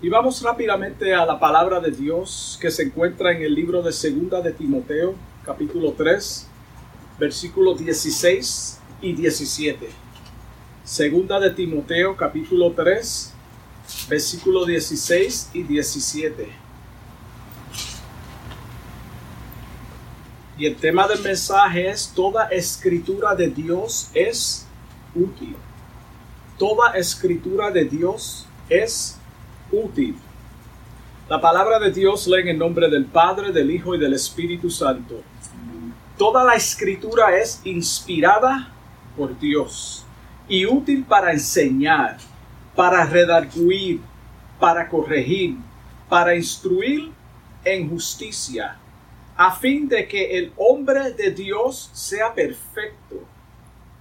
Y vamos rápidamente a la palabra de Dios que se encuentra en el libro de Segunda de Timoteo, capítulo 3, versículos 16 y 17. Segunda de Timoteo, capítulo 3, versículos 16 y 17. Y el tema del mensaje es, toda escritura de Dios es útil. Toda escritura de Dios es útil. La palabra de Dios lee en el nombre del Padre, del Hijo y del Espíritu Santo. Toda la escritura es inspirada por Dios y útil para enseñar, para redarguir, para corregir, para instruir en justicia, a fin de que el hombre de Dios sea perfecto,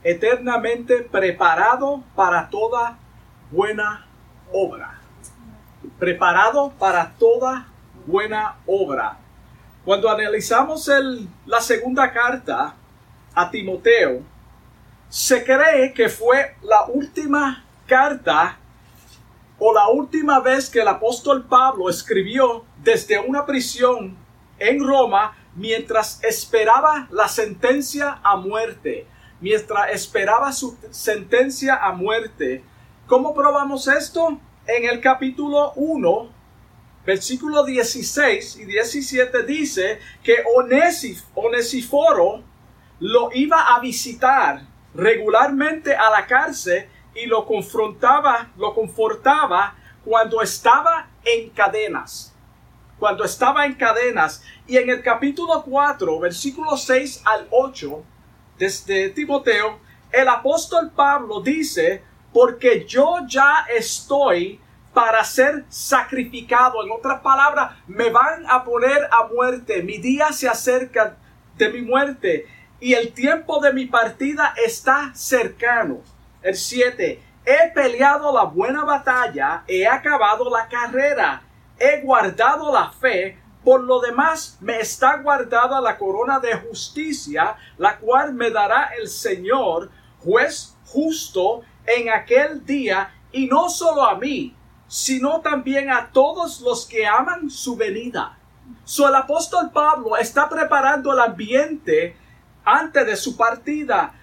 eternamente preparado para toda buena obra preparado para toda buena obra. Cuando analizamos el, la segunda carta a Timoteo, se cree que fue la última carta o la última vez que el apóstol Pablo escribió desde una prisión en Roma mientras esperaba la sentencia a muerte, mientras esperaba su sentencia a muerte. ¿Cómo probamos esto? En el capítulo 1, versículo 16 y 17 dice que Onesif, Onesiforo lo iba a visitar regularmente a la cárcel y lo confrontaba, lo confortaba cuando estaba en cadenas. Cuando estaba en cadenas. Y en el capítulo 4, versículo 6 al 8, desde Timoteo, el apóstol Pablo dice, porque yo ya estoy para ser sacrificado. En otras palabras, me van a poner a muerte. Mi día se acerca de mi muerte y el tiempo de mi partida está cercano. El 7. He peleado la buena batalla, he acabado la carrera, he guardado la fe, por lo demás me está guardada la corona de justicia, la cual me dará el Señor, juez justo, en aquel día, y no solo a mí, sino también a todos los que aman su venida. So, el apóstol Pablo está preparando el ambiente antes de su partida.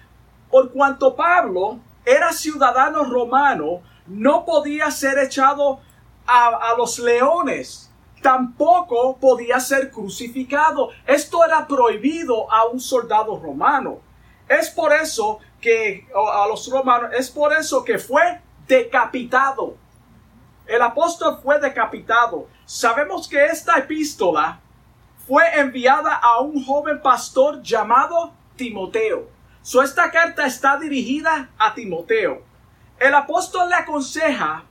Por cuanto Pablo era ciudadano romano, no podía ser echado a, a los leones. Tampoco podía ser crucificado. Esto era prohibido a un soldado romano. Es por eso que a los romanos, es por eso que fue decapitado. El apóstol fue decapitado. Sabemos que esta epístola fue enviada a un joven pastor llamado Timoteo. So, esta carta está dirigida a Timoteo. El apóstol le aconseja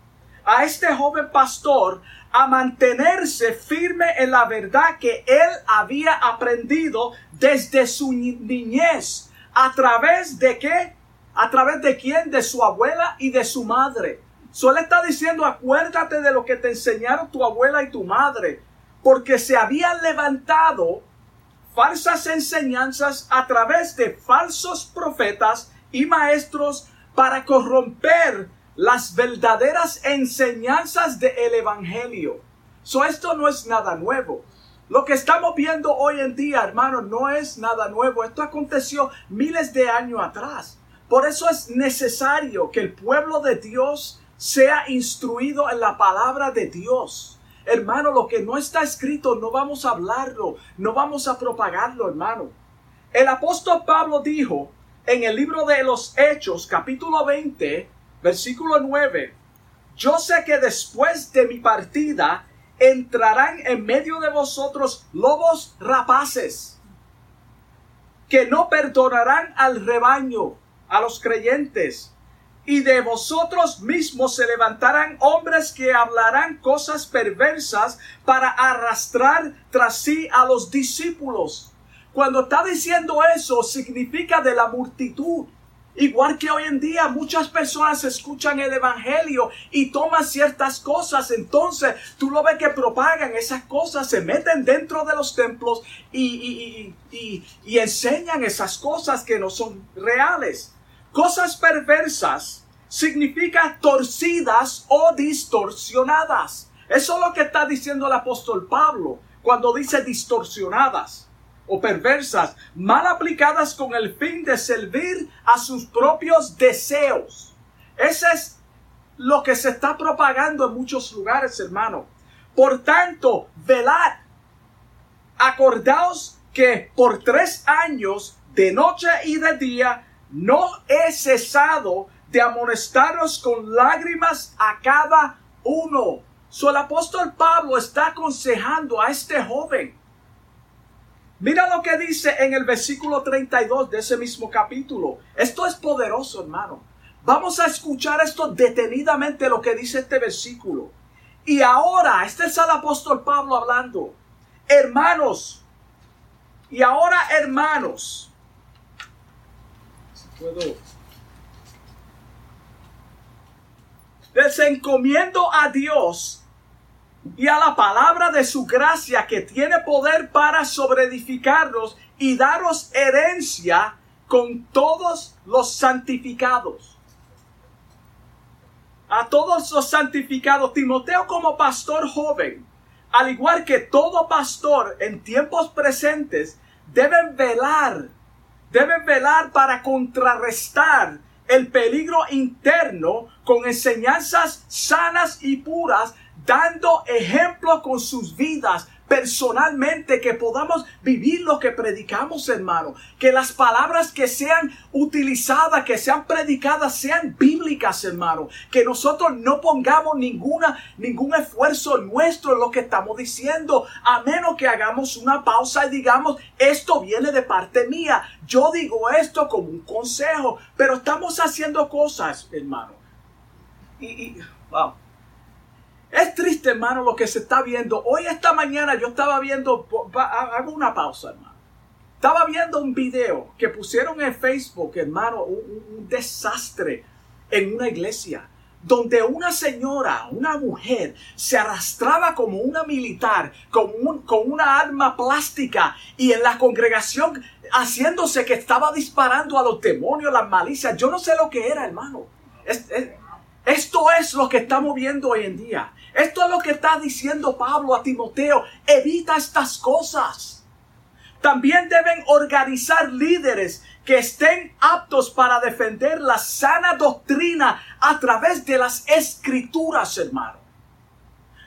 a este joven pastor a mantenerse firme en la verdad que él había aprendido desde su niñez ¿A través de qué? ¿A través de quién? De su abuela y de su madre. Solo está diciendo, acuérdate de lo que te enseñaron tu abuela y tu madre, porque se habían levantado falsas enseñanzas a través de falsos profetas y maestros para corromper las verdaderas enseñanzas del Evangelio. So, esto no es nada nuevo. Lo que estamos viendo hoy en día, hermano, no es nada nuevo. Esto aconteció miles de años atrás. Por eso es necesario que el pueblo de Dios sea instruido en la palabra de Dios. Hermano, lo que no está escrito no vamos a hablarlo, no vamos a propagarlo, hermano. El apóstol Pablo dijo en el libro de los Hechos, capítulo 20, versículo 9, yo sé que después de mi partida entrarán en medio de vosotros lobos rapaces, que no perdonarán al rebaño, a los creyentes, y de vosotros mismos se levantarán hombres que hablarán cosas perversas para arrastrar tras sí a los discípulos. Cuando está diciendo eso, significa de la multitud. Igual que hoy en día muchas personas escuchan el Evangelio y toman ciertas cosas, entonces tú lo ves que propagan esas cosas, se meten dentro de los templos y, y, enseñan esas cosas que no son reales. Cosas perversas significa torcidas o distorsionadas. Eso es lo que está diciendo el apóstol Pablo cuando dice distorsionadas o perversas, mal aplicadas con el fin de servir a sus propios deseos. Ese es lo que se está propagando en muchos lugares, hermano. Por tanto, velad. Acordaos que por tres años, de noche y de día, no he cesado de amonestaros con lágrimas a cada uno. So, el apóstol Pablo está aconsejando a este joven. Mira lo que dice en el versículo 32 de ese mismo capítulo. Esto es poderoso, hermano. Vamos a escuchar esto detenidamente lo que dice este versículo. Y ahora, este es el apóstol Pablo hablando. Hermanos, y ahora hermanos, si puedo les encomiendo a Dios y a la palabra de su gracia que tiene poder para sobreedificarnos y daros herencia con todos los santificados. A todos los santificados, Timoteo como pastor joven, al igual que todo pastor en tiempos presentes, deben velar, deben velar para contrarrestar el peligro interno con enseñanzas sanas y puras, dando ejemplo con sus vidas personalmente, que podamos vivir lo que predicamos, hermano. Que las palabras que sean utilizadas, que sean predicadas, sean bíblicas, hermano. Que nosotros no pongamos ninguna, ningún esfuerzo nuestro en lo que estamos diciendo, a menos que hagamos una pausa y digamos, esto viene de parte mía. Yo digo esto como un consejo, pero estamos haciendo cosas, hermano. Y, y wow es triste, hermano, lo que se está viendo. Hoy, esta mañana, yo estaba viendo, hago una pausa, hermano. Estaba viendo un video que pusieron en Facebook, hermano, un, desastre en una iglesia donde una señora, una mujer, se arrastraba como una militar, con, con, una arma plástica y en la congregación haciéndose que estaba disparando a los demonios, las malicias. Yo no sé lo que era, hermano. Esto es lo que estamos viendo hoy en día. Esto es lo que está diciendo Pablo a Timoteo. Evita estas cosas. También deben organizar líderes que estén aptos para defender la sana doctrina a través de las escrituras, hermano.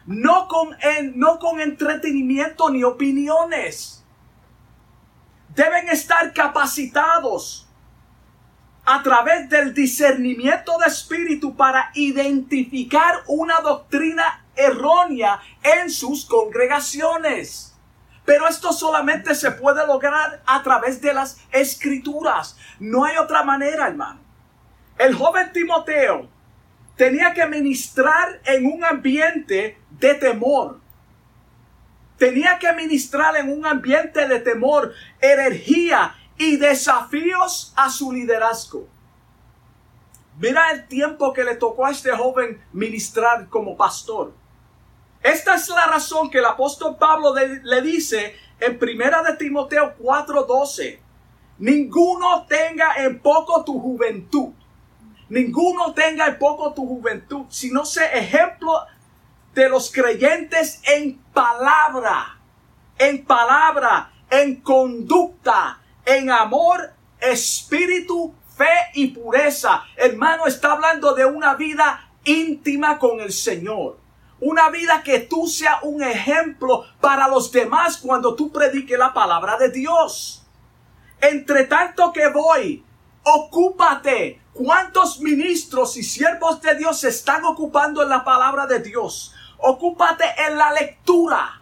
No con, no con entretenimiento ni opiniones. Deben estar capacitados a través del discernimiento de espíritu para identificar una doctrina errónea en sus congregaciones. Pero esto solamente se puede lograr a través de las escrituras. No hay otra manera, hermano. El joven Timoteo tenía que ministrar en un ambiente de temor. Tenía que ministrar en un ambiente de temor, energía y desafíos a su liderazgo. Mira el tiempo que le tocó a este joven ministrar como pastor. Esta es la razón que el apóstol Pablo le dice en primera de Timoteo 4:12. Ninguno tenga en poco tu juventud. Ninguno tenga en poco tu juventud, sino sé ejemplo de los creyentes en palabra, en palabra, en conducta, en amor, espíritu, fe y pureza. Hermano, está hablando de una vida íntima con el Señor. Una vida que tú seas un ejemplo para los demás cuando tú prediques la palabra de Dios. Entre tanto que voy, ocúpate. ¿Cuántos ministros y siervos de Dios se están ocupando en la palabra de Dios? Ocúpate en la lectura.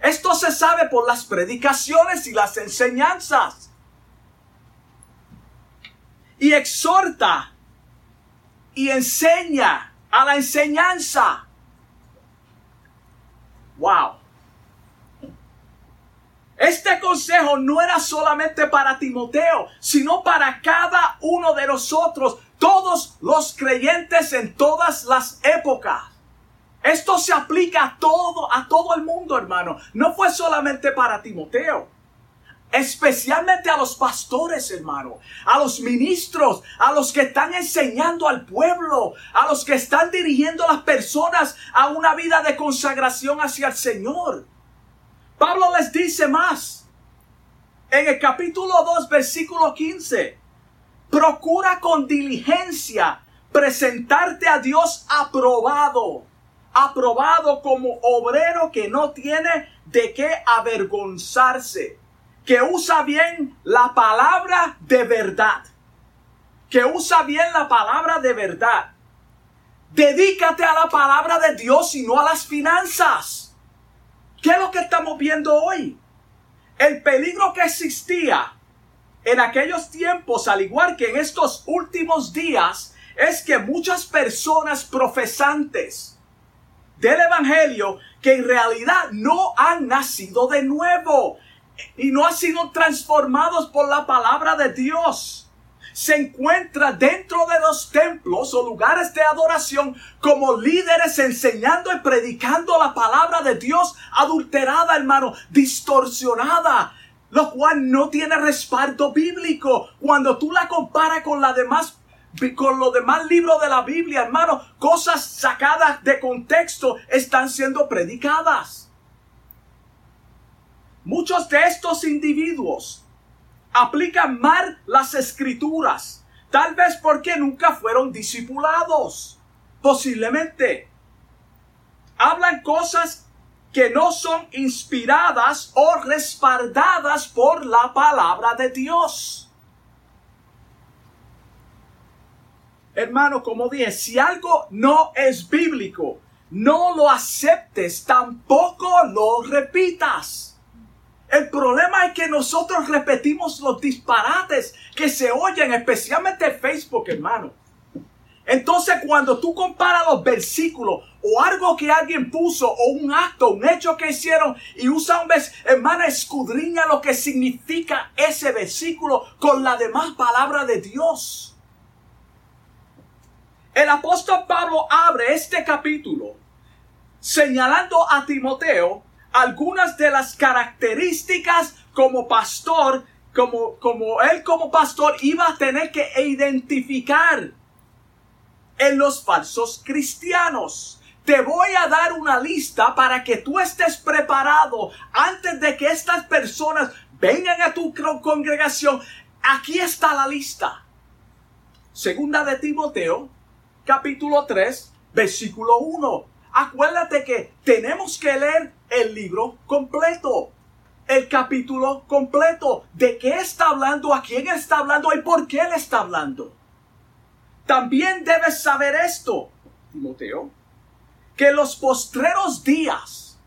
Esto se sabe por las predicaciones y las enseñanzas y exhorta y enseña a la enseñanza. Wow. Este consejo no era solamente para Timoteo, sino para cada uno de nosotros, todos los creyentes en todas las épocas. Esto se aplica a todo, a todo el mundo, hermano. No fue solamente para Timoteo. Especialmente a los pastores, hermano, a los ministros, a los que están enseñando al pueblo, a los que están dirigiendo a las personas a una vida de consagración hacia el Señor. Pablo les dice más. En el capítulo 2, versículo 15. Procura con diligencia presentarte a Dios aprobado, aprobado como obrero que no tiene de qué avergonzarse, que usa bien la palabra de verdad, que usa bien la palabra de verdad. Dedícate a la palabra de Dios y no a las finanzas. ¿Qué es lo que estamos viendo hoy? El peligro que existía en aquellos tiempos, al igual que en estos últimos días, es que muchas personas profesantes del Evangelio que en realidad no han nacido de nuevo y no han sido transformados por la palabra de Dios. Se encuentra dentro de los templos o lugares de adoración como líderes enseñando y predicando la palabra de Dios adulterada, hermano, distorsionada, lo cual no tiene respaldo bíblico. Cuando tú la comparas con la con los demás libros de la Biblia, hermano, cosas sacadas de contexto están siendo predicadas. Muchos de estos individuos aplican mal las escrituras, tal vez porque nunca fueron discipulados. Posiblemente hablan cosas que no son inspiradas o respaldadas por la palabra de Dios. Hermano, como dije, si algo no es bíblico, no lo aceptes, tampoco lo repitas. El problema es que nosotros repetimos los disparates que se oyen, especialmente en Facebook, hermano. Entonces, cuando tú comparas los versículos o algo que alguien puso o un acto, un hecho que hicieron y usa un versículo, hermano, escudriña lo que significa ese versículo con la demás palabra de Dios. El apóstol Pablo abre este capítulo señalando a Timoteo algunas de las características como pastor, como, como él como pastor iba a tener que identificar en los falsos cristianos. Te voy a dar una lista para que tú estés preparado antes de que estas personas vengan a tu congregación. Aquí está la lista. Segunda de Timoteo, capítulo 3, versículo 1. Acuérdate que tenemos que leer el libro completo, el capítulo completo. ¿De qué está hablando? ¿A quién está hablando? ¿Y por qué le está hablando? También debes saber esto, Timoteo, que los postreros días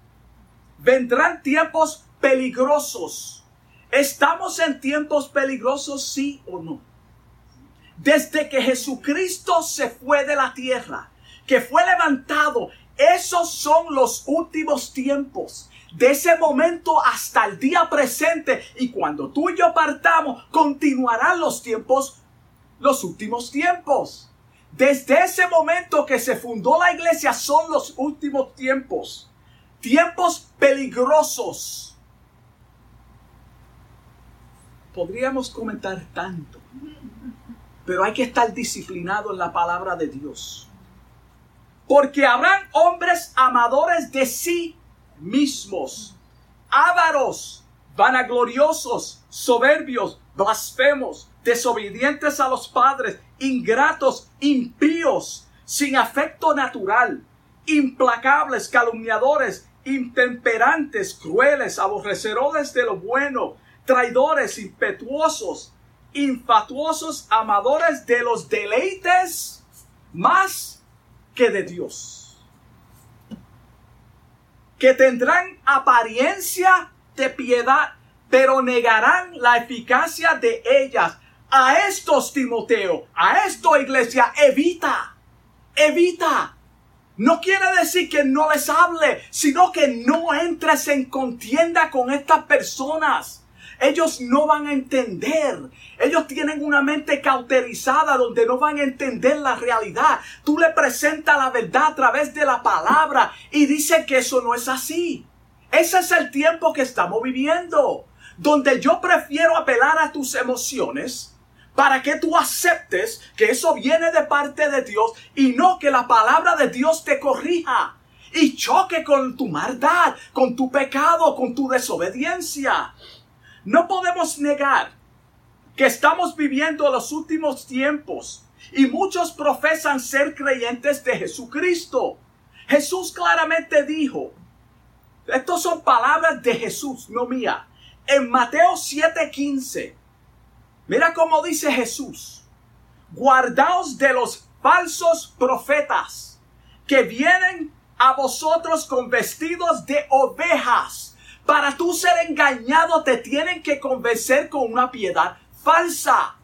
vendrán tiempos peligrosos. ¿Estamos en tiempos peligrosos, sí o no? Desde que Jesucristo se fue de la tierra, que fue levantado, esos son los últimos tiempos. De ese momento hasta el día presente y cuando tú y yo partamos, continuarán los tiempos, los últimos tiempos. Desde ese momento que se fundó la iglesia son los últimos tiempos. Tiempos peligrosos. Podríamos comentar tanto pero hay que estar disciplinado en la palabra de Dios. Porque habrán hombres amadores de sí mismos, ávaros, vanagloriosos, soberbios, blasfemos, desobedientes a los padres, ingratos, impíos, sin afecto natural, implacables, calumniadores, intemperantes, crueles, aborrecedores de lo bueno, traidores, impetuosos, infatuosos amadores de los deleites más que de Dios. Que tendrán apariencia de piedad, pero negarán la eficacia de ellas. A estos, Timoteo, a esto, iglesia, evita, evita. No quiere decir que no les hable, sino que no entres en contienda con estas personas. Ellos no van a entender. Ellos tienen una mente cauterizada donde no van a entender la realidad. Tú le presentas la verdad a través de la palabra y dice que eso no es así. Ese es el tiempo que estamos viviendo. donde yo prefiero apelar a tus emociones para que tú aceptes que eso viene de parte de Dios y no que la palabra de Dios te corrija y choque con tu maldad, con tu pecado, con tu desobediencia. No podemos negar que estamos viviendo los últimos tiempos y muchos profesan ser creyentes de Jesucristo. Jesús claramente dijo, estas son palabras de Jesús, no mía. En Mateo 7:15, mira cómo dice Jesús, guardaos de los falsos profetas que vienen a vosotros con vestidos de ovejas. Para tú ser engañado te tienen que convencer con una piedad falsa.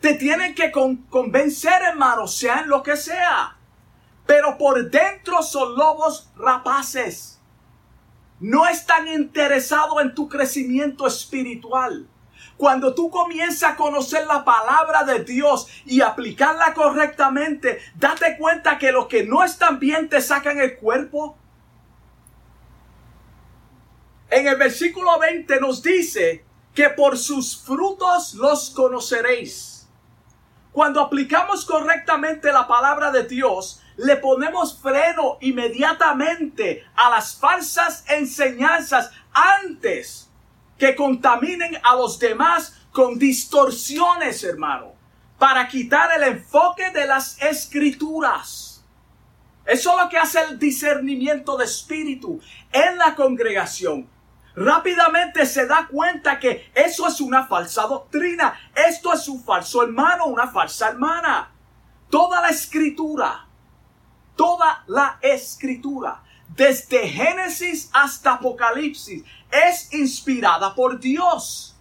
Te tienen que convencer, hermano, sean lo que sea. Pero por dentro son lobos rapaces. No están interesados en tu crecimiento espiritual. Cuando tú comienzas a conocer la palabra de Dios y aplicarla correctamente, date cuenta que los que no están bien te sacan el cuerpo. En el versículo 20 nos dice que por sus frutos los conoceréis. Cuando aplicamos correctamente la palabra de Dios, le ponemos freno inmediatamente a las falsas enseñanzas antes que contaminen a los demás con distorsiones, hermano, para quitar el enfoque de las escrituras. Eso es lo que hace el discernimiento de espíritu en la congregación rápidamente se da cuenta que eso es una falsa doctrina, esto es un falso hermano, una falsa hermana. Toda la escritura, toda la escritura, desde Génesis hasta Apocalipsis, es inspirada por Dios.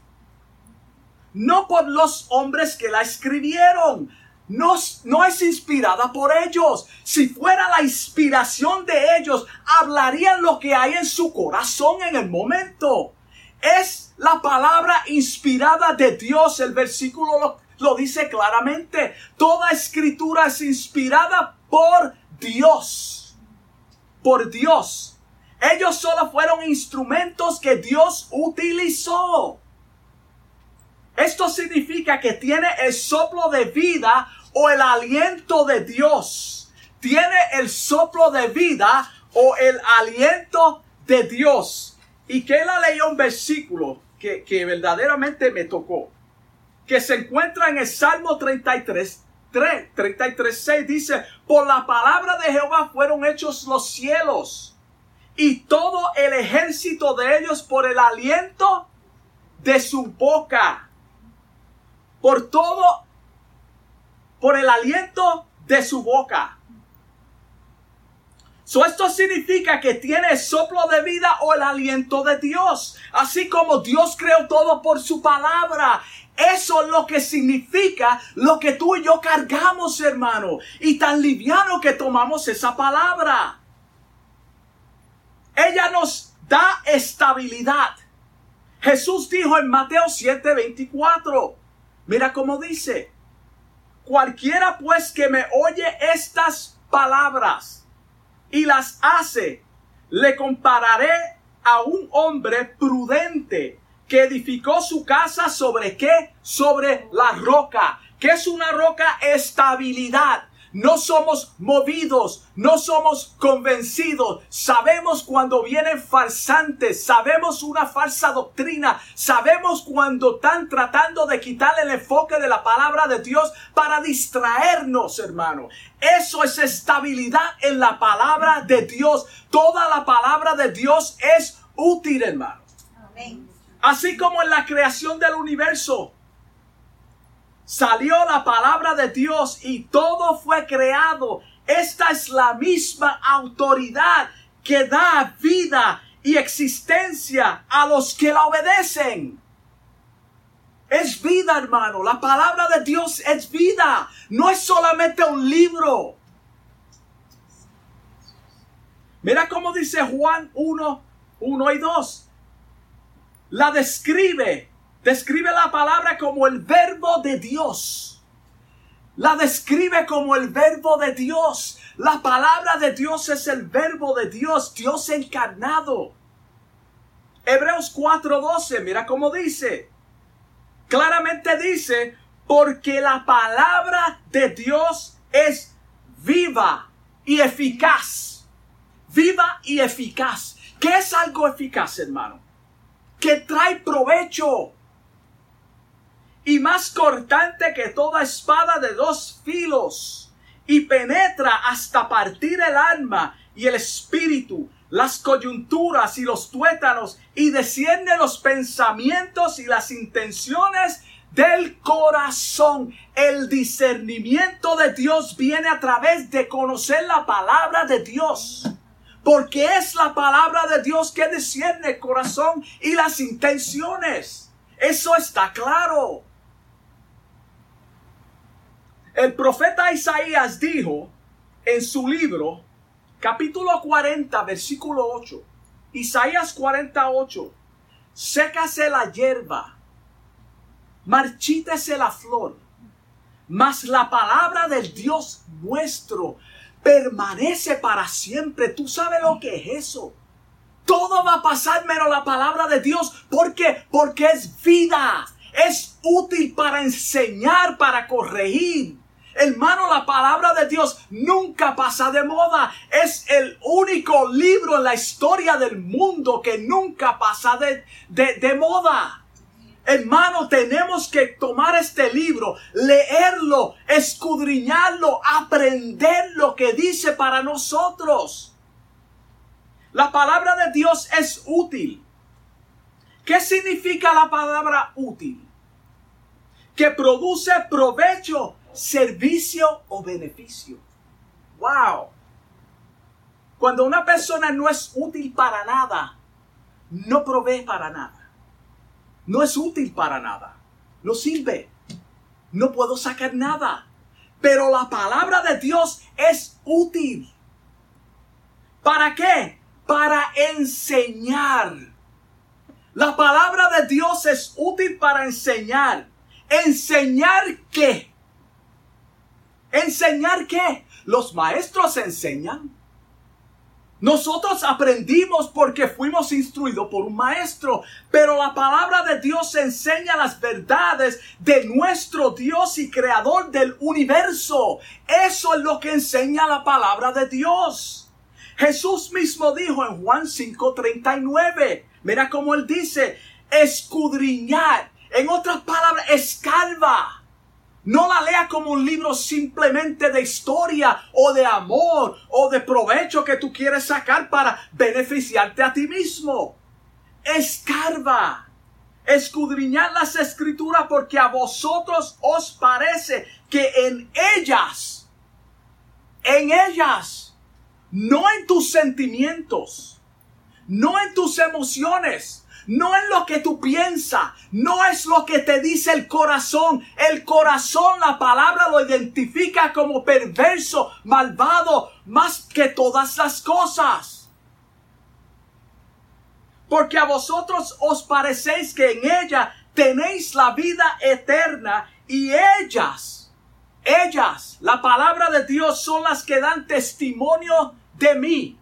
No por los hombres que la escribieron, no, no, es inspirada por ellos. Si fuera la inspiración de ellos, hablarían lo que hay en su corazón en el momento. Es la palabra inspirada de Dios. El versículo lo, lo dice claramente. Toda escritura es inspirada por Dios. Por Dios. Ellos solo fueron instrumentos que Dios utilizó. Esto significa que tiene el soplo de vida o el aliento de Dios. Tiene el soplo de vida o el aliento de Dios. Y que él leyó un versículo que, que verdaderamente me tocó. Que se encuentra en el Salmo 33, 3, 33, 6 dice, por la palabra de Jehová fueron hechos los cielos y todo el ejército de ellos por el aliento de su boca. Por todo por el aliento de su boca. So, esto significa que tiene soplo de vida o el aliento de Dios. Así como Dios creó todo por su palabra. Eso es lo que significa lo que tú y yo cargamos, hermano. Y tan liviano que tomamos esa palabra. Ella nos da estabilidad. Jesús dijo en Mateo 7:24. Mira cómo dice. Cualquiera pues que me oye estas palabras y las hace, le compararé a un hombre prudente que edificó su casa sobre qué? Sobre la roca. ¿Qué es una roca? Estabilidad. No somos movidos, no somos convencidos. Sabemos cuando vienen farsantes, sabemos una falsa doctrina, sabemos cuando están tratando de quitar el enfoque de la palabra de Dios para distraernos, hermano. Eso es estabilidad en la palabra de Dios. Toda la palabra de Dios es útil, hermano. Así como en la creación del universo salió la palabra de Dios y todo fue creado. Esta es la misma autoridad que da vida y existencia a los que la obedecen. Es vida, hermano. La palabra de Dios es vida. No es solamente un libro. Mira cómo dice Juan 1, 1 y 2. La describe Describe la palabra como el verbo de Dios. La describe como el verbo de Dios. La palabra de Dios es el verbo de Dios, Dios encarnado. Hebreos 4:12, mira cómo dice. Claramente dice, porque la palabra de Dios es viva y eficaz. Viva y eficaz. ¿Qué es algo eficaz, hermano? Que trae provecho. Y más cortante que toda espada de dos filos. Y penetra hasta partir el alma y el espíritu, las coyunturas y los tuétanos. Y desciende los pensamientos y las intenciones del corazón. El discernimiento de Dios viene a través de conocer la palabra de Dios. Porque es la palabra de Dios que discierne el corazón y las intenciones. Eso está claro. El profeta Isaías dijo en su libro, capítulo 40, versículo 8, Isaías 48, sécase la hierba, marchítese la flor, mas la palabra del Dios nuestro permanece para siempre. ¿Tú sabes lo que es eso? Todo va a pasar menos la palabra de Dios. ¿Por qué? Porque es vida. Es útil para enseñar, para corregir. Hermano, la palabra de Dios nunca pasa de moda. Es el único libro en la historia del mundo que nunca pasa de, de, moda. Hermano, tenemos que tomar este libro, leerlo, escudriñarlo, aprender lo que dice para nosotros. La palabra de Dios es útil. ¿Qué significa la palabra útil? Que produce provecho, servicio o beneficio. Wow. Cuando una persona no es útil para nada, no provee para nada no es útil para nada. No sirve. No puedo sacar nada. Pero la palabra de Dios es útil. ¿Para qué? Para enseñar. La palabra de Dios es útil para enseñar. ¿Enseñar qué? ¿Enseñar qué? Los maestros enseñan. Nosotros aprendimos porque fuimos instruidos por un maestro, pero la palabra de Dios enseña las verdades de nuestro Dios y creador del universo. Eso es lo que enseña la palabra de Dios. Jesús mismo dijo en Juan 5:39, mira cómo él dice, escudriñar, en otras palabras, escalva no la lea como un libro simplemente de historia o de amor o de provecho que tú quieres sacar para beneficiarte a ti mismo. Escarba. Escudriñad las escrituras porque a vosotros os parece que en ellas, en ellas, no en tus sentimientos, no en tus emociones, no es lo que tú piensas, no es lo que te dice el corazón. El corazón, la palabra lo identifica como perverso, malvado, más que todas las cosas. Porque a vosotros os parecéis que en ella tenéis la vida eterna y ellas, ellas, la palabra de Dios son las que dan testimonio de mí.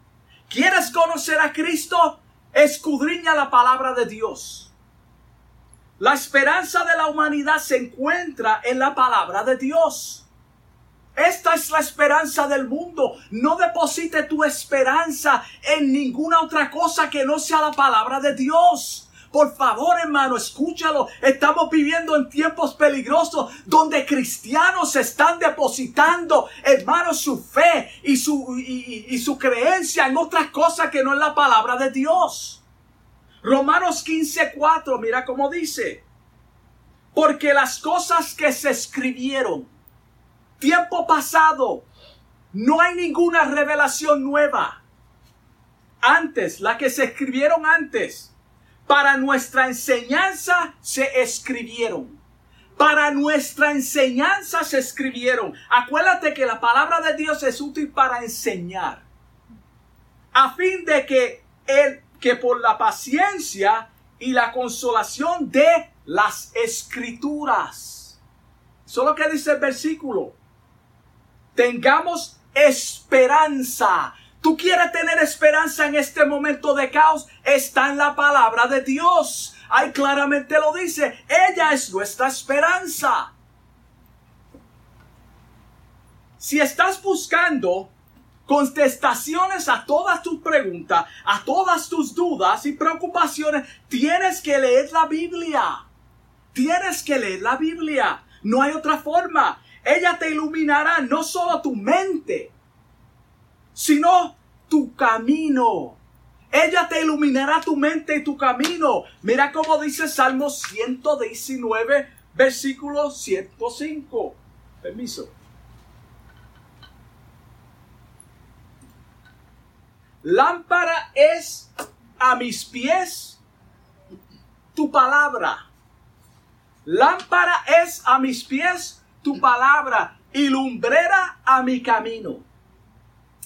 ¿Quieres conocer a Cristo? Escudriña la palabra de Dios. La esperanza de la humanidad se encuentra en la palabra de Dios. Esta es la esperanza del mundo. No deposite tu esperanza en ninguna otra cosa que no sea la palabra de Dios. Por favor, hermano, escúchalo. Estamos viviendo en tiempos peligrosos donde cristianos están depositando, hermano, su fe y su, y, su creencia en otras cosas que no es la palabra de Dios. Romanos 15:4, mira cómo dice. Porque las cosas que se escribieron tiempo pasado, no hay ninguna revelación nueva. Antes, la que se escribieron antes, para nuestra enseñanza se escribieron. Para nuestra enseñanza se escribieron. Acuérdate que la palabra de Dios es útil para enseñar. A fin de que el que por la paciencia y la consolación de las escrituras. Eso es lo que dice el versículo. Tengamos esperanza Tú quieres tener esperanza en este momento de caos, está en la palabra de Dios. Ahí claramente lo dice, ella es nuestra esperanza. Si estás buscando contestaciones a todas tus preguntas, a todas tus dudas y preocupaciones, tienes que leer la Biblia. Tienes que leer la Biblia. No hay otra forma. Ella te iluminará no solo tu mente, sino tu camino. Ella te iluminará tu mente y tu camino. Mira cómo dice Salmo 119, versículo 105. Permiso. Lámpara es a mis pies tu palabra. Lámpara es a mis pies tu palabra y lumbrera a mi camino.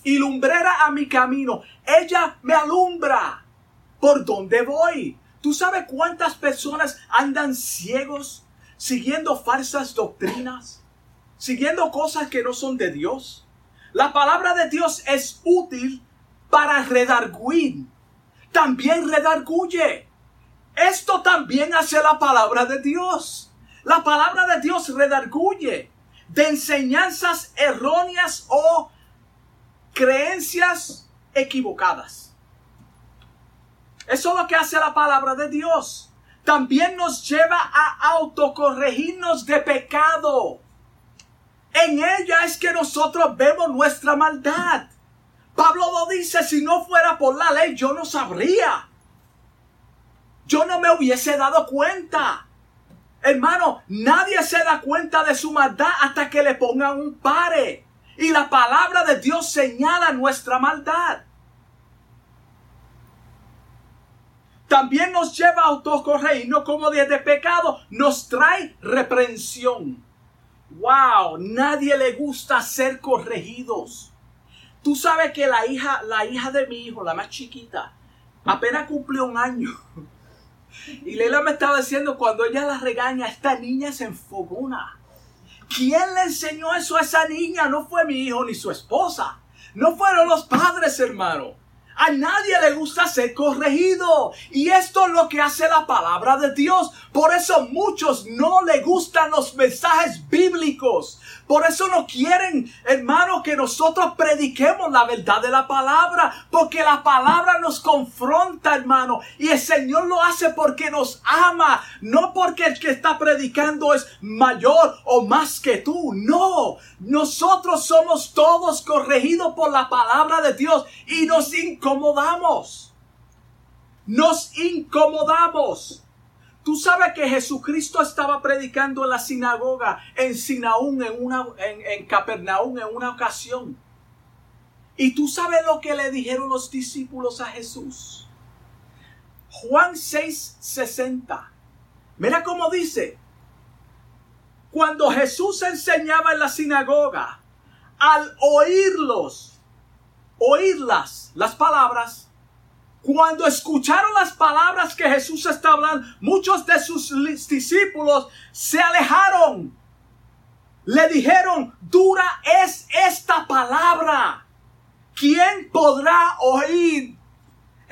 Y lumbrera a mi camino. Ella me alumbra por donde voy. ¿Tú sabes cuántas personas andan ciegos siguiendo falsas doctrinas? Siguiendo cosas que no son de Dios. La palabra de Dios es útil para redarguir. También redarguye. Esto también hace la palabra de Dios. La palabra de Dios redarguye de enseñanzas erróneas o creencias equivocadas. Eso es lo que hace la palabra de Dios. También nos lleva a autocorregirnos de pecado. En ella es que nosotros vemos nuestra maldad. Pablo lo dice, si no fuera por la ley, yo no sabría. Yo no me hubiese dado cuenta. Hermano, nadie se da cuenta de su maldad hasta que le pongan un pare. Y la palabra de Dios señala nuestra maldad. También nos lleva a autocorregirnos como desde pecado. Nos trae reprensión. Wow, nadie le gusta ser corregidos. Tú sabes que la hija, la hija de mi hijo, la más chiquita, apenas cumplió un año. Y Leila me estaba diciendo, cuando ella la regaña, esta niña se enfogona. ¿Quién le enseñó eso a esa niña? No fue mi hijo ni su esposa. No fueron los padres, hermano. A nadie le gusta ser corregido. Y esto es lo que hace la palabra de Dios. Por eso muchos no le gustan los mensajes bíblicos. Por eso no quieren, hermano, que nosotros prediquemos la verdad de la palabra. Porque la palabra nos confronta, hermano. Y el Señor lo hace porque nos ama. No porque el que está predicando es mayor o más que tú. No. Nosotros somos todos corregidos por la palabra de Dios. Y nos incomodamos. Nos incomodamos. Tú sabes que Jesucristo estaba predicando en la sinagoga en Sinaún, en, una, en, en Capernaum, en una ocasión. Y tú sabes lo que le dijeron los discípulos a Jesús. Juan 6, 60. Mira cómo dice. Cuando Jesús enseñaba en la sinagoga, al oírlos, oírlas, las palabras, cuando escucharon las palabras que Jesús estaba hablando, muchos de sus discípulos se alejaron. Le dijeron, dura es esta palabra. ¿Quién podrá oír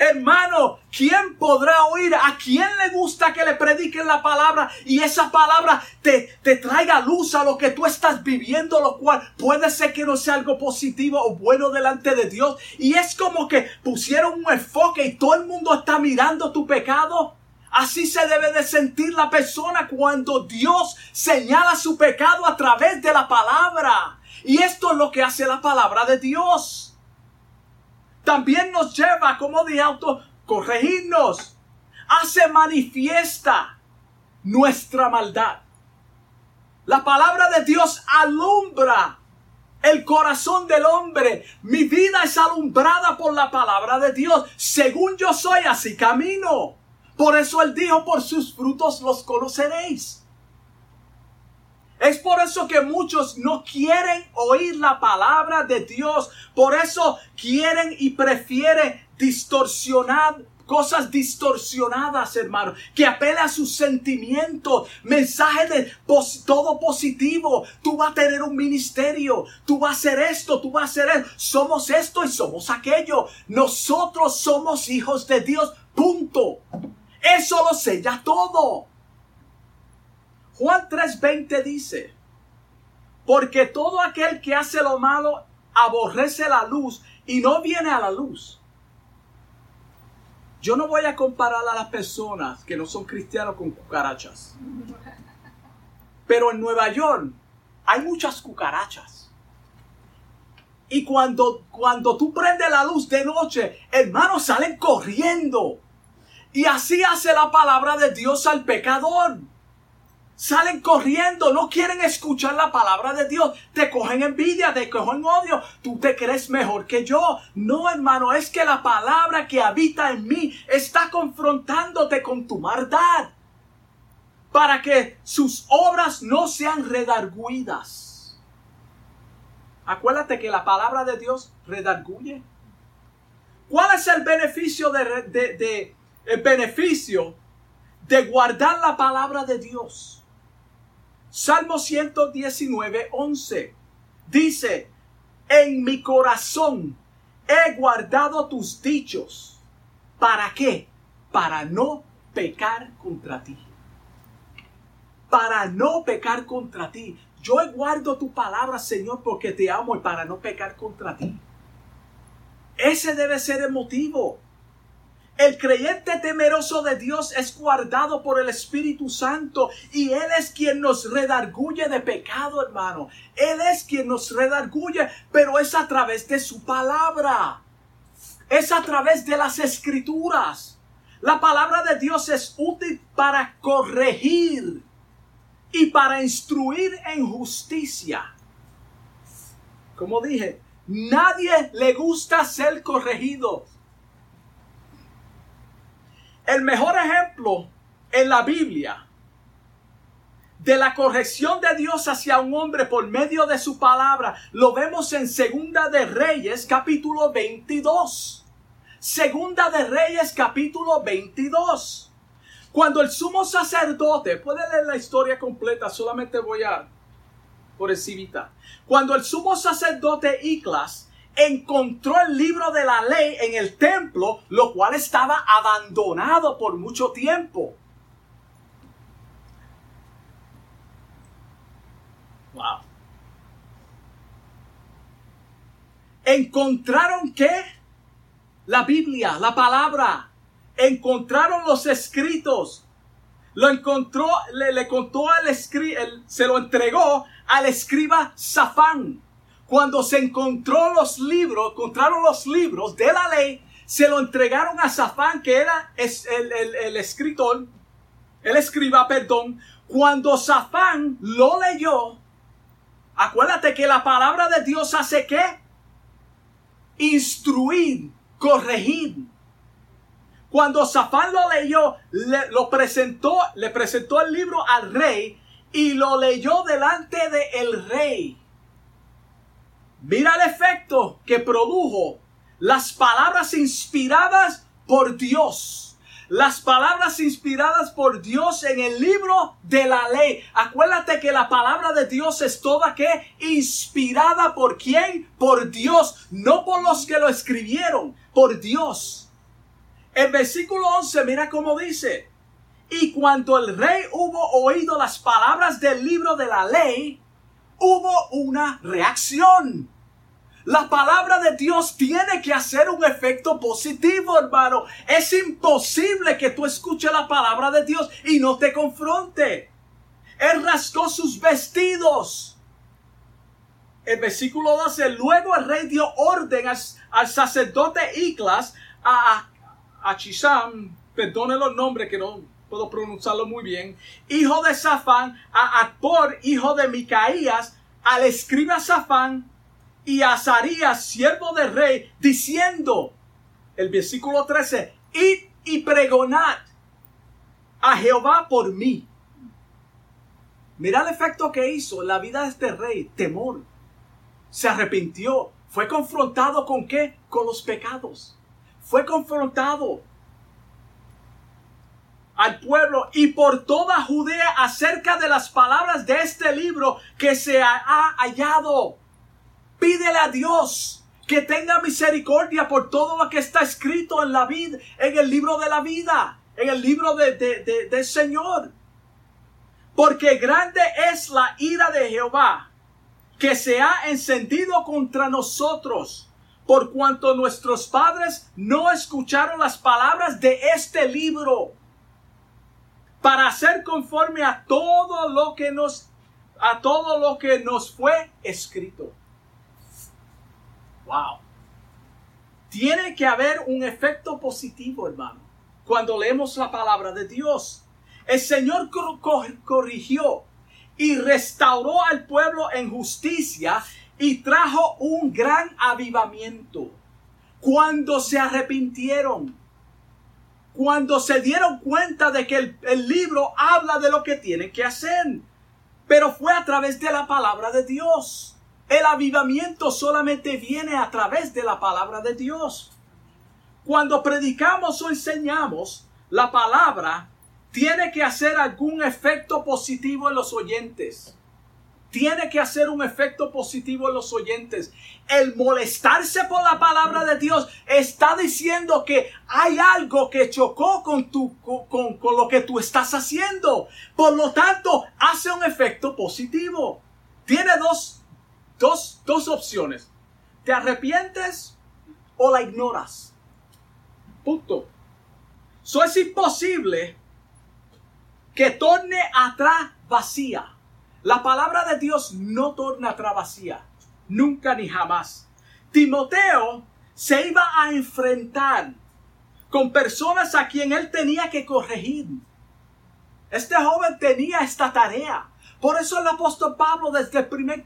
Hermano, ¿quién podrá oír? ¿A quién le gusta que le prediquen la palabra y esa palabra te, te traiga luz a lo que tú estás viviendo, lo cual puede ser que no sea algo positivo o bueno delante de Dios? Y es como que pusieron un enfoque y todo el mundo está mirando tu pecado. Así se debe de sentir la persona cuando Dios señala su pecado a través de la palabra. Y esto es lo que hace la palabra de Dios también nos lleva, como de auto, corregirnos. Hace manifiesta nuestra maldad. La palabra de Dios alumbra el corazón del hombre. Mi vida es alumbrada por la palabra de Dios. Según yo soy, así camino. Por eso él dijo, por sus frutos los conoceréis. Es por eso que muchos no quieren oír la palabra de Dios. Por eso quieren y prefieren distorsionar cosas distorsionadas, hermano, que apela a sus sentimientos, mensaje de todo positivo. Tú vas a tener un ministerio, tú vas a hacer esto, tú vas a hacer eso. Somos esto y somos aquello. Nosotros somos hijos de Dios, punto. Eso lo sella todo. Juan 3:20 dice, porque todo aquel que hace lo malo aborrece la luz y no viene a la luz yo no voy a comparar a las personas que no son cristianos con cucarachas. Pero en Nueva York hay muchas cucarachas. Y cuando, cuando tú prendes la luz de noche, hermanos salen corriendo. Y así hace la palabra de Dios al pecador salen corriendo, no quieren escuchar la palabra de Dios, te cogen envidia, te cogen odio, tú te crees mejor que yo. No, hermano, es que la palabra que habita en mí está confrontándote con tu maldad para que sus obras no sean redarguidas. Acuérdate que la palabra de Dios redarguye. ¿Cuál es el beneficio de, de el beneficio de guardar la palabra de Dios? Salmo 119, 11. Dice, en mi corazón he guardado tus dichos. ¿Para qué? Para no pecar contra ti. Para no pecar contra ti. Yo guardo tu palabra, Señor, porque te amo y para no pecar contra ti. Ese debe ser el motivo. El creyente temeroso de Dios es guardado por el Espíritu Santo y Él es quien nos redarguye de pecado, hermano. Él es quien nos redarguye, pero es a través de su palabra. Es a través de las escrituras. La palabra de Dios es útil para corregir y para instruir en justicia. Como dije, nadie le gusta ser corregido. El mejor ejemplo en la Biblia de la corrección de Dios hacia un hombre por medio de su palabra lo vemos en Segunda de Reyes capítulo 22. Segunda de Reyes capítulo 22. Cuando el sumo sacerdote, puede leer la historia completa, solamente voy a por encimita. Cuando el sumo sacerdote Iclas encontró el libro de la ley en el templo, lo cual estaba abandonado por mucho tiempo. Wow. Encontraron qué? La Biblia, la palabra. Encontraron los escritos. Lo encontró, le, contó al escriba, se lo entregó al escriba Safán cuando se encontró los libros, encontraron los libros de la ley, se lo entregaron a Safán, que era el, escritor, el escriba, perdón. Cuando Safán lo leyó, acuérdate que la palabra de Dios hace qué? Instruir, corregir. Cuando Safán lo leyó, le, lo presentó, le presentó el libro al rey y lo leyó delante del el rey. Mira el efecto que produjo las palabras inspiradas por Dios. Las palabras inspiradas por Dios en el libro de la ley. Acuérdate que la palabra de Dios es toda que inspirada por quién? Por Dios, no por los que lo escribieron, por Dios. El versículo 11, mira cómo dice. Y cuando el rey hubo oído las palabras del libro de la ley, hubo una reacción. La palabra de Dios tiene que hacer un efecto positivo, hermano. Es imposible que tú escuches la palabra de Dios y no te confronte. Él rascó sus vestidos. El versículo 12. Luego el rey dio orden al, sacerdote Iclas, a, a, Chisam, perdone los nombres que no puedo pronunciarlo muy bien, hijo de Safán, a Actor, hijo de Micaías, al escriba Safán y a Azarías, siervo del rey, diciendo, el versículo 13, id y pregonad a Jehová por mí. Mira el efecto que hizo la vida de este rey, temor. Se arrepintió, fue confrontado con qué? Con los pecados. Fue confrontado al pueblo y por toda Judea acerca de las palabras de este libro que se ha hallado. Pídele a Dios que tenga misericordia por todo lo que está escrito en la vida, en el libro de la vida, en el libro de, del Señor. Porque grande es la ira de Jehová que se ha encendido contra nosotros, por cuanto nuestros padres no escucharon las palabras de este libro para hacer conforme a todo lo que nos a todo lo que nos fue escrito. Wow. Tiene que haber un efecto positivo, hermano, cuando leemos la palabra de Dios. El Señor corrigió y restauró al pueblo en justicia y trajo un gran avivamiento. Cuando se arrepintieron, cuando se dieron cuenta de que el, libro habla de lo que tienen que hacer. Pero fue a través de la palabra de Dios. El avivamiento solamente viene a través de la palabra de Dios. Cuando predicamos o enseñamos, la palabra tiene que hacer algún efecto positivo en los oyentes tiene que hacer un efecto positivo en los oyentes. El molestarse por la palabra de Dios está diciendo que hay algo que chocó con, tu, con, con, lo que tú estás haciendo. Por lo tanto, hace un efecto positivo. Tiene dos, dos, dos opciones. ¿Te arrepientes o la ignoras? Punto. Eso es imposible que torne atrás vacía. La palabra de Dios no torna atrás vacía, nunca ni jamás. Timoteo se iba a enfrentar con personas a quien él tenía que corregir. Este joven tenía esta tarea. Por eso el apóstol Pablo desde el primer,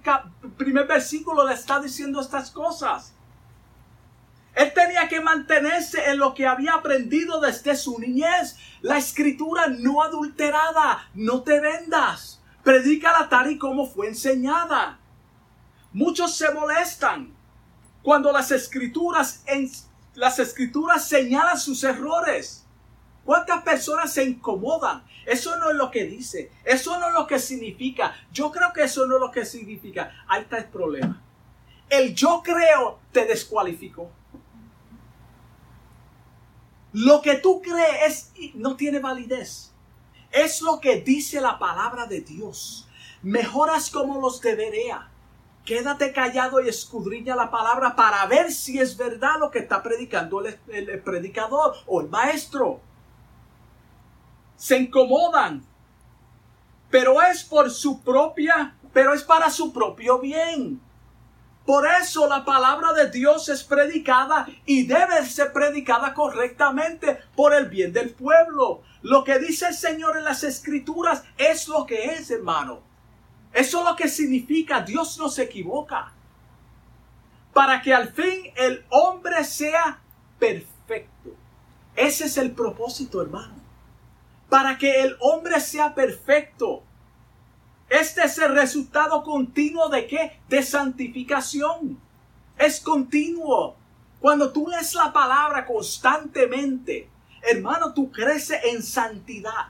primer versículo le está diciendo estas cosas. Él tenía que mantenerse en lo que había aprendido desde su niñez. La escritura no adulterada. No te vendas. Predícala tal y como fue enseñada. Muchos se molestan cuando las escrituras, las escrituras señalan sus errores. ¿Cuántas personas se incomodan? Eso no es lo que dice. Eso no es lo que significa. Yo creo que eso no es lo que significa. Ahí está el problema. El yo creo te descualificó. Lo que tú crees no tiene validez. Es lo que dice la palabra de Dios. Mejoras como los debería. Quédate callado y escudriña la palabra para ver si es verdad lo que está predicando el, predicador o el maestro. Se incomodan, pero es por su propia, pero es para su propio bien. Por eso la palabra de Dios es predicada y debe ser predicada correctamente por el bien del pueblo. Lo que dice el Señor en las escrituras es lo que es, hermano. Eso es lo que significa Dios no se equivoca. Para que al fin el hombre sea perfecto. Ese es el propósito, hermano. Para que el hombre sea perfecto este es el resultado continuo de qué? De santificación. Es continuo. Cuando tú lees la palabra constantemente, hermano, tú creces en santidad.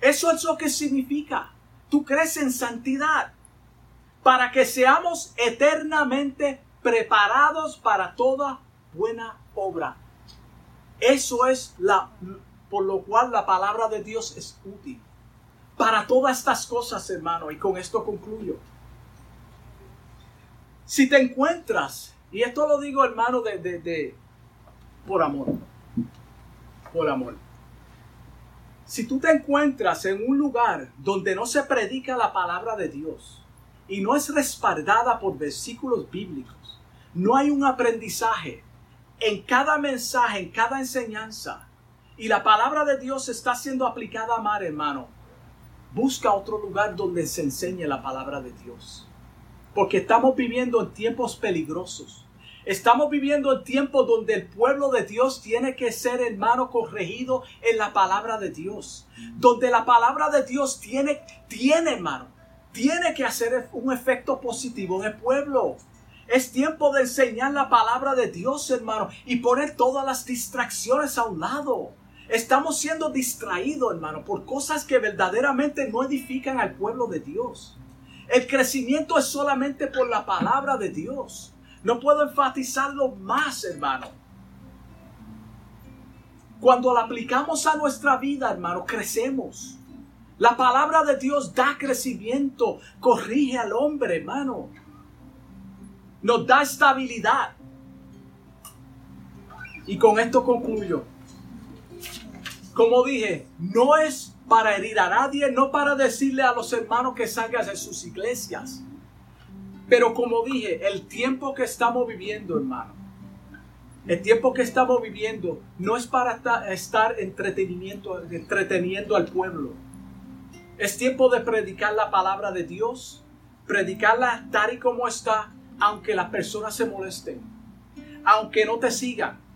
Eso es lo que significa. Tú creces en santidad. Para que seamos eternamente preparados para toda buena obra. Eso es la, por lo cual la palabra de Dios es útil para todas estas cosas, hermano, y con esto concluyo. Si te encuentras, y esto lo digo, hermano, de, de, por amor, por amor. Si tú te encuentras en un lugar donde no se predica la palabra de Dios y no es respaldada por versículos bíblicos, no hay un aprendizaje en cada mensaje, en cada enseñanza, y la palabra de Dios está siendo aplicada a mar, hermano, Busca otro lugar donde se enseñe la palabra de Dios. Porque estamos viviendo en tiempos peligrosos. Estamos viviendo el tiempo donde el pueblo de Dios tiene que ser hermano corregido en la palabra de Dios. Donde la palabra de Dios tiene, tiene hermano, tiene que hacer un efecto positivo en el pueblo. Es tiempo de enseñar la palabra de Dios, hermano, y poner todas las distracciones a un lado. Estamos siendo distraídos, hermano, por cosas que verdaderamente no edifican al pueblo de Dios. El crecimiento es solamente por la palabra de Dios. No puedo enfatizarlo más, hermano. Cuando la aplicamos a nuestra vida, hermano, crecemos. La palabra de Dios da crecimiento, corrige al hombre, hermano. Nos da estabilidad. Y con esto concluyo. Como dije, no es para herir a nadie, no para decirle a los hermanos que salgan de sus iglesias. Pero como dije, el tiempo que estamos viviendo, hermano, el tiempo que estamos viviendo no es para estar entretenimiento, entreteniendo al pueblo. Es tiempo de predicar la palabra de Dios, predicarla tal y como está, aunque las personas se molesten, aunque no te sigan,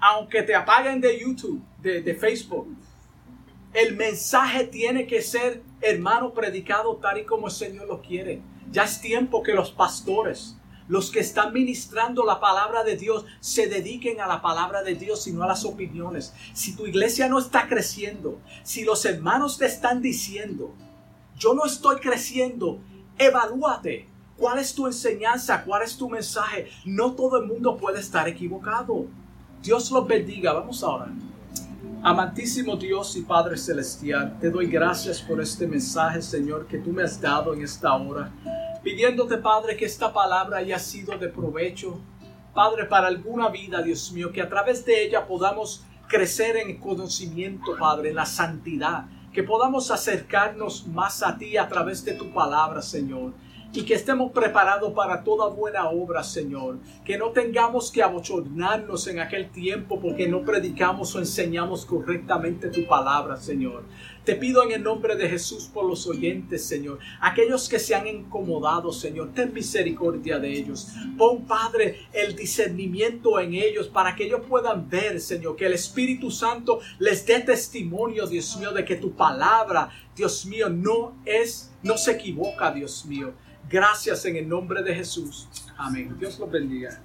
aunque te apaguen de YouTube, de, Facebook. El mensaje tiene que ser, hermano, predicado tal y como el Señor lo quiere. Ya es tiempo que los pastores, los que están ministrando la palabra de Dios, se dediquen a la palabra de Dios y no a las opiniones. Si tu iglesia no está creciendo, si los hermanos te están diciendo, yo no estoy creciendo, evalúate. ¿Cuál es tu enseñanza? ¿Cuál es tu mensaje? No todo el mundo puede estar equivocado. Dios los bendiga. Vamos ahora. Amantísimo Dios y Padre Celestial, te doy gracias por este mensaje, Señor, que tú me has dado en esta hora, pidiéndote, Padre, que esta palabra haya sido de provecho, Padre, para alguna vida, Dios mío, que a través de ella podamos crecer en conocimiento, Padre, en la santidad, que podamos acercarnos más a ti a través de tu palabra, Señor y que estemos preparados para toda buena obra, Señor. Que no tengamos que abochornarnos en aquel tiempo porque no predicamos o enseñamos correctamente tu palabra, Señor. Te pido en el nombre de Jesús por los oyentes, Señor. Aquellos que se han incomodado, Señor, ten misericordia de ellos. Pon, Padre, el discernimiento en ellos para que ellos puedan ver, Señor, que el Espíritu Santo les dé testimonio, Dios mío, de que tu palabra, Dios mío, no es, no se equivoca, Dios mío. Gracias en el nombre de Jesús. Amén. Dios los bendiga.